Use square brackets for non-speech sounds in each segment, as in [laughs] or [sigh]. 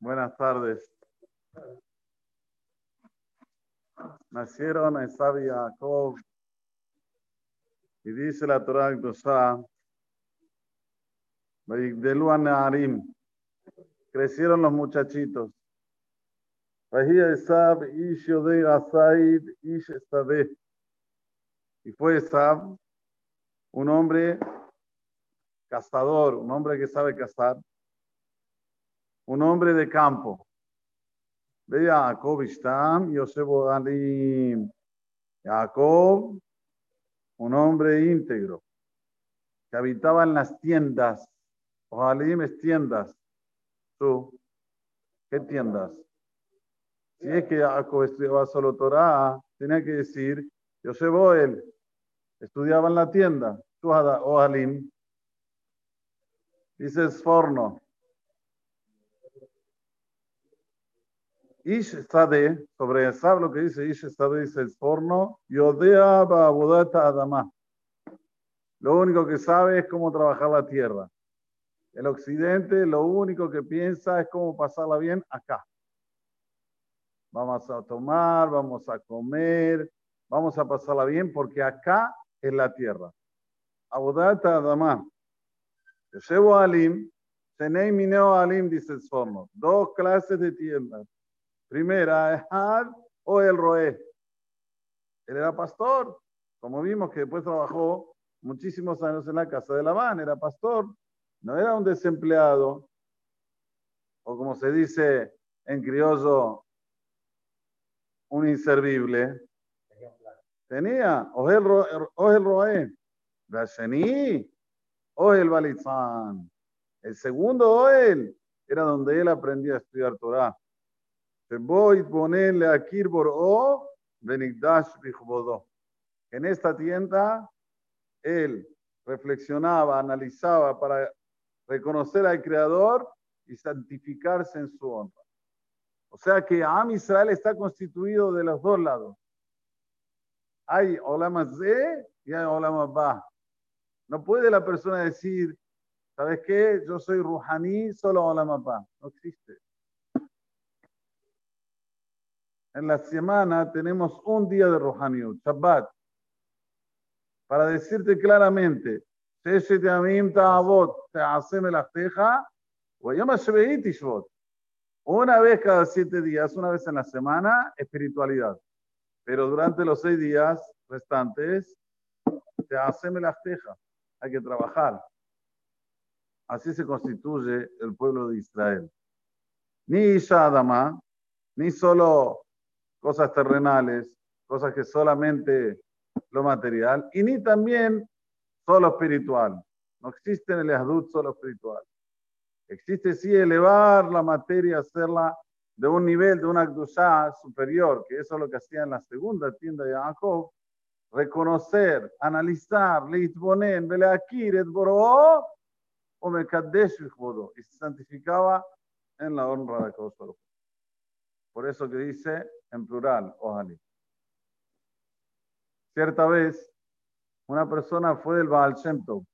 Buenas tardes. Nacieron Esab y Jacob. Y dice la Torah en Tosá, Arim. Crecieron los muchachitos. Y fue Esab, un hombre cazador, un hombre que sabe cazar, un hombre de campo. Ve Jacob Ishtam, Yosef Ali. Jacob, un hombre íntegro, que habitaba en las tiendas. Ojalim es tiendas. ¿Tú? ¿Qué tiendas? Si es que Jacob estudiaba solo Torah, tenía que decir, Yosef él estudiaba en la tienda. Tú, Ojalim, dices forno. Ish Sade, sobre Esab lo que dice Ish Sade, dice el forno, Yodea Babudata Adama. Lo único que sabe es cómo trabajar la tierra. El occidente lo único que piensa es cómo pasarla bien acá. Vamos a tomar, vamos a comer, vamos a pasarla bien porque acá es la tierra. Abudata Adama. Llevo Alim, Tenei Mineo Alim, dice el forno. Dos clases de tiendas Primera, Ehad o el Roé. Él era pastor, como vimos que después trabajó muchísimos años en la casa de Labán, era pastor, no era un desempleado, o como se dice en criollo, un inservible. Tenía, o el, Roé, o el Balitzán. El segundo Oel era donde él aprendía a estudiar Torah. En esta tienda, él reflexionaba, analizaba para reconocer al Creador y santificarse en su honra. O sea que Am Israel está constituido de los dos lados. Hay Olam Z y hay Olam Ba. No puede la persona decir, ¿sabes qué? Yo soy Ruhani, solo Olam Ba. No existe en la semana tenemos un día de Rohaniut, Shabbat, para decirte claramente, una vez cada siete días, una vez en la semana, espiritualidad. Pero durante los seis días restantes, te haceme las tejas. Hay que trabajar. Así se constituye el pueblo de Israel. Ni Shadama, ni solo cosas terrenales, cosas que solamente lo material, y ni también solo espiritual. No existe en el Yahdut solo espiritual. Existe sí elevar la materia, hacerla de un nivel, de una Akdushá superior, que eso es lo que hacía en la segunda tienda de Jacob, reconocer, analizar, leitbonen, beleakir, et o mekadesh y se santificaba en la honra de Kosovo. Por eso que dice en plural, ojalá. Cierta vez, una persona fue del Baal Shem Tov,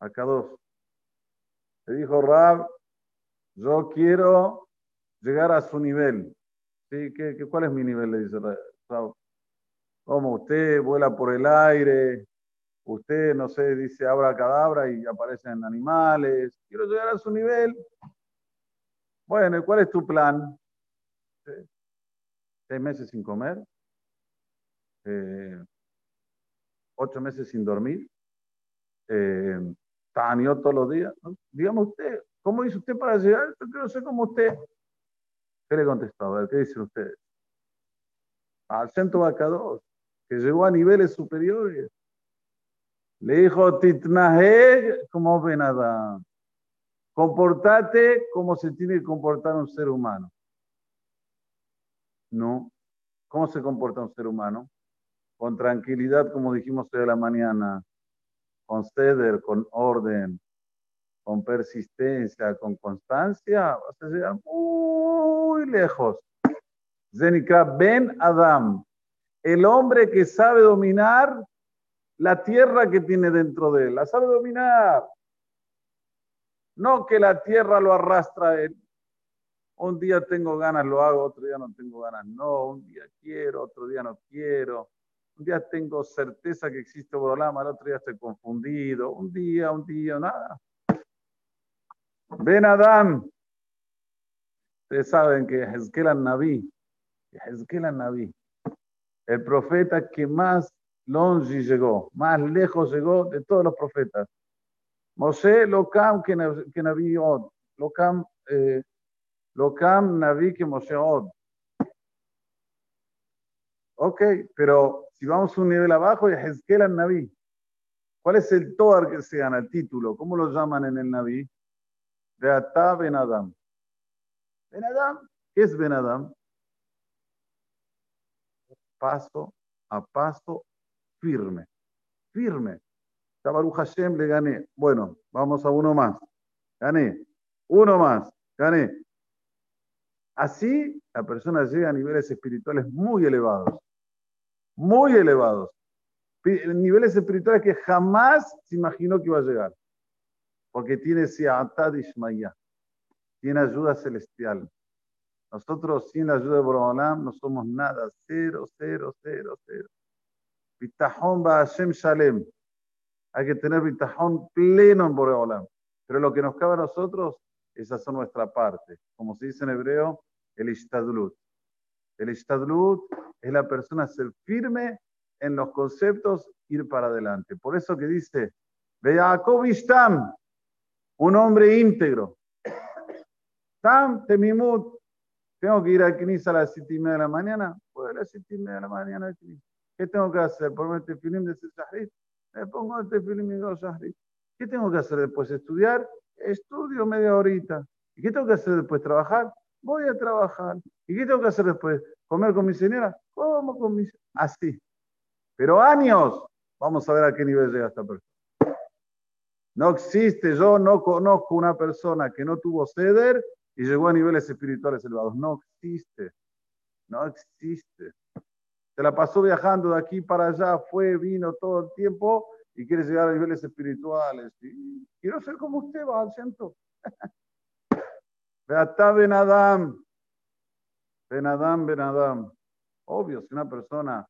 acá dos. Le dijo, Rab, yo quiero llegar a su nivel. ¿Sí? ¿Qué, qué, cuál es mi nivel? Le dice Rab. Como usted vuela por el aire, usted, no sé, dice abra cadabra y aparecen animales. Quiero llegar a su nivel. Bueno, cuál es tu plan? Seis meses sin comer, eh, ocho meses sin dormir, eh, todos los días. Dígame usted, ¿cómo hizo usted para llegar? Yo quiero ser como usted. ¿Qué le contestó? A ver, ¿qué dicen ustedes? Al centro Bacados, que llegó a niveles superiores. Le dijo, Titnahe, como venada. Comportate como se tiene que comportar un ser humano. No. ¿Cómo se comporta un ser humano? Con tranquilidad, como dijimos hoy de la mañana, con ceder, con orden, con persistencia, con constancia, vas a llegar muy lejos. Zenika Ben Adam, el hombre que sabe dominar la tierra que tiene dentro de él, la sabe dominar. No que la tierra lo arrastra a él. Un día tengo ganas, lo hago, otro día no tengo ganas, no. Un día quiero, otro día no quiero. Un día tengo certeza que existe Borolama, al otro día estoy confundido. Un día, un día, nada. Ben Adam. Ustedes saben que Hezkel Naví, Hezkel Naví, el profeta que más longe llegó, más lejos llegó de todos los profetas. Moshe Lokam que Naví eh, Lokam Naví que Moshe. Ok, pero si vamos un nivel abajo, Hezkel Naví. ¿Cuál es el Toar que se gana, el título? ¿Cómo lo llaman en el Naví? De Ata Ben Adam. Ben Adam, ¿qué es Ben Adam? Paso a paso, firme, firme. Baruch Hashem le gané. Bueno, vamos a uno más. Gané. Uno más. Gané. Así la persona llega a niveles espirituales muy elevados muy elevados, niveles espirituales que jamás se imaginó que iba a llegar, porque tiene Siatad Ishmaya, tiene ayuda celestial. Nosotros sin la ayuda de Borolam no somos nada, cero, cero, cero, cero. Bitajón va Hashem Shalem. Hay que tener bitajón pleno en Boreolam. Pero lo que nos cabe a nosotros, esa es nuestra parte. Como se dice en hebreo, el ishtadlut. El istadlut es la persona ser firme en los conceptos, ir para adelante. Por eso que dice, Jacob Tam, un hombre íntegro. Tam Temimut, tengo que ir a Knis a las siete y media de la mañana. Pues a las siete y media de la mañana ¿Qué tengo que hacer? ¿Ponerme este film de Shahrit? Me pongo este film y dos Shahrit. ¿Qué tengo que hacer después? ¿Estudiar? Estudio media horita. ¿Y qué tengo que hacer después? ¿Trabajar? Voy a trabajar. ¿Y qué tengo que hacer después? ¿Comer con mi señora? Como con mi Así. Pero años. Vamos a ver a qué nivel llega esta persona. No existe, yo no conozco una persona que no tuvo ceder y llegó a niveles espirituales elevados. No existe. No existe. Se la pasó viajando de aquí para allá, fue, vino todo el tiempo y quiere llegar a niveles espirituales. quiero ser como usted, va al [laughs] Beata Ben Adam. Ben Adam, Ben Adam. Obvio, si una persona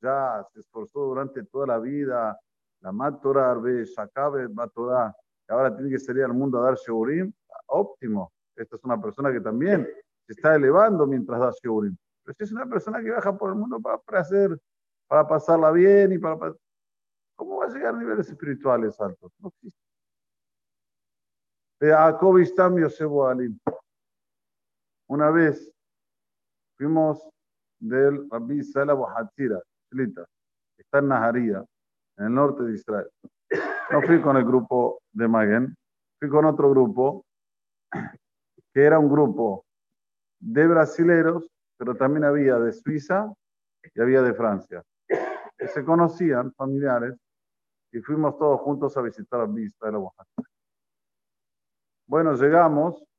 ya se esforzó durante toda la vida, la Matora Arbe, Shakabe, Matora, y ahora tiene que salir al mundo a dar Sheurim, óptimo. Esta es una persona que también se está elevando mientras da Sheurim. Pero si es una persona que viaja por el mundo para, hacer, para pasarla bien y para, ¿Cómo va a llegar a niveles espirituales altos? No existe. Jacob Istam Yosef Alim. Una vez fuimos del Rabbi Sala Hatzira, está en Naharía, en el norte de Israel. No fui con el grupo de Magen, fui con otro grupo, que era un grupo de brasileros, pero también había de Suiza y había de Francia, que se conocían, familiares, y fuimos todos juntos a visitar a Vista de la Bueno, llegamos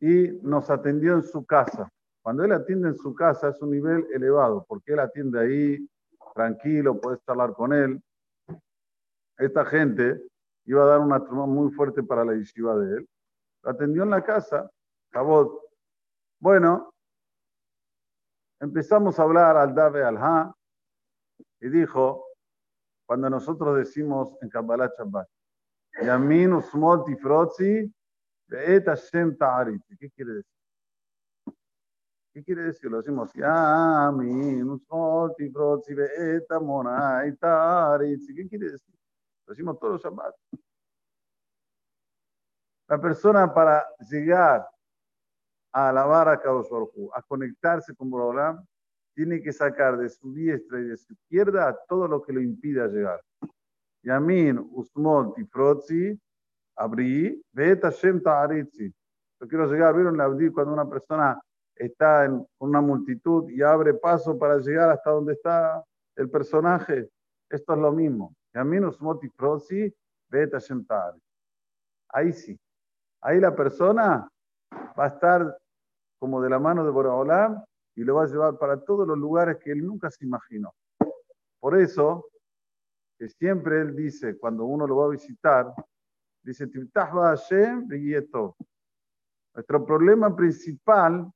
y nos atendió en su casa. Cuando él atiende en su casa es un nivel elevado, porque él atiende ahí, tranquilo, puedes charlar con él. Esta gente iba a dar una trama muy fuerte para la yeshiva de él. Lo atendió en la casa, Jabot. Bueno, empezamos a hablar al Dave al y dijo, cuando nosotros decimos en Kabbalah Shabbat, Yamin Usmot ¿Qué quiere decir? ¿Qué quiere decir? Lo decimos, ¿Qué quiere decir? Lo decimos todos los Shabbat. La persona para llegar a alabar a Kadosh a conectarse con Borolam, tiene que sacar de su diestra y de su izquierda todo lo que lo impida llegar. Yamin, Usmol, Tifrotzi, abrí. Yo quiero llegar, ¿vieron la cuando una persona está en una multitud y abre paso para llegar hasta donde está el personaje? Esto es lo mismo. Ahí sí. Ahí la persona va a estar como de la mano de Boraholam y lo va a llevar para todos los lugares que él nunca se imaginó. Por eso, que siempre él dice, cuando uno lo va a visitar, Dice, Nuestro problema principal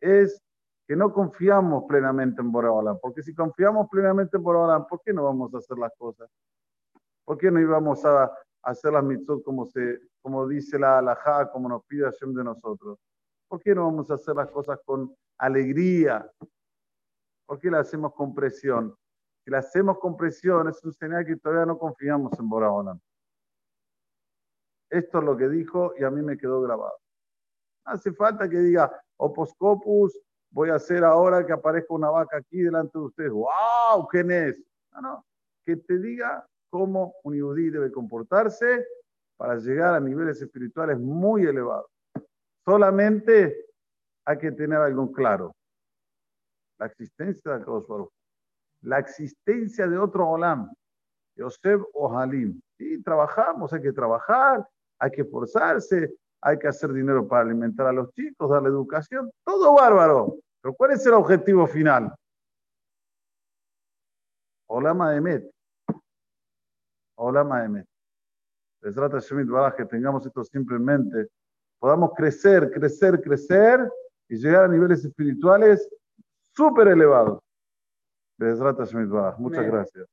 es que no confiamos plenamente en Boraholam, porque si confiamos plenamente en Boraholam, ¿por qué no vamos a hacer las cosas? ¿Por qué no íbamos a hacer las mitzvot como, se, como dice la halajá, como nos pide Hashem de nosotros? ¿Por qué no vamos a hacer las cosas con alegría? ¿Por qué las hacemos con presión? Si las hacemos con presión es un señal que todavía no confiamos en Boraholam. Esto es lo que dijo y a mí me quedó grabado. Hace falta que diga, Oposcopus, voy a hacer ahora que aparezca una vaca aquí delante de ustedes. ¡Wow! ¿Quién es? No, no. Que te diga cómo un yudí debe comportarse para llegar a niveles espirituales muy elevados. Solamente hay que tener algo claro. La existencia de Akadosh La existencia de otro Olam. Yosef o Halim. Sí, trabajamos, hay que trabajar, hay que esforzarse, hay que hacer dinero para alimentar a los chicos, darle educación, todo bárbaro. Pero ¿cuál es el objetivo final? Olama de Met. Olama de Met. Les trata que tengamos esto simplemente, podamos crecer, crecer, crecer y llegar a niveles espirituales súper elevados. Les trata Muchas gracias.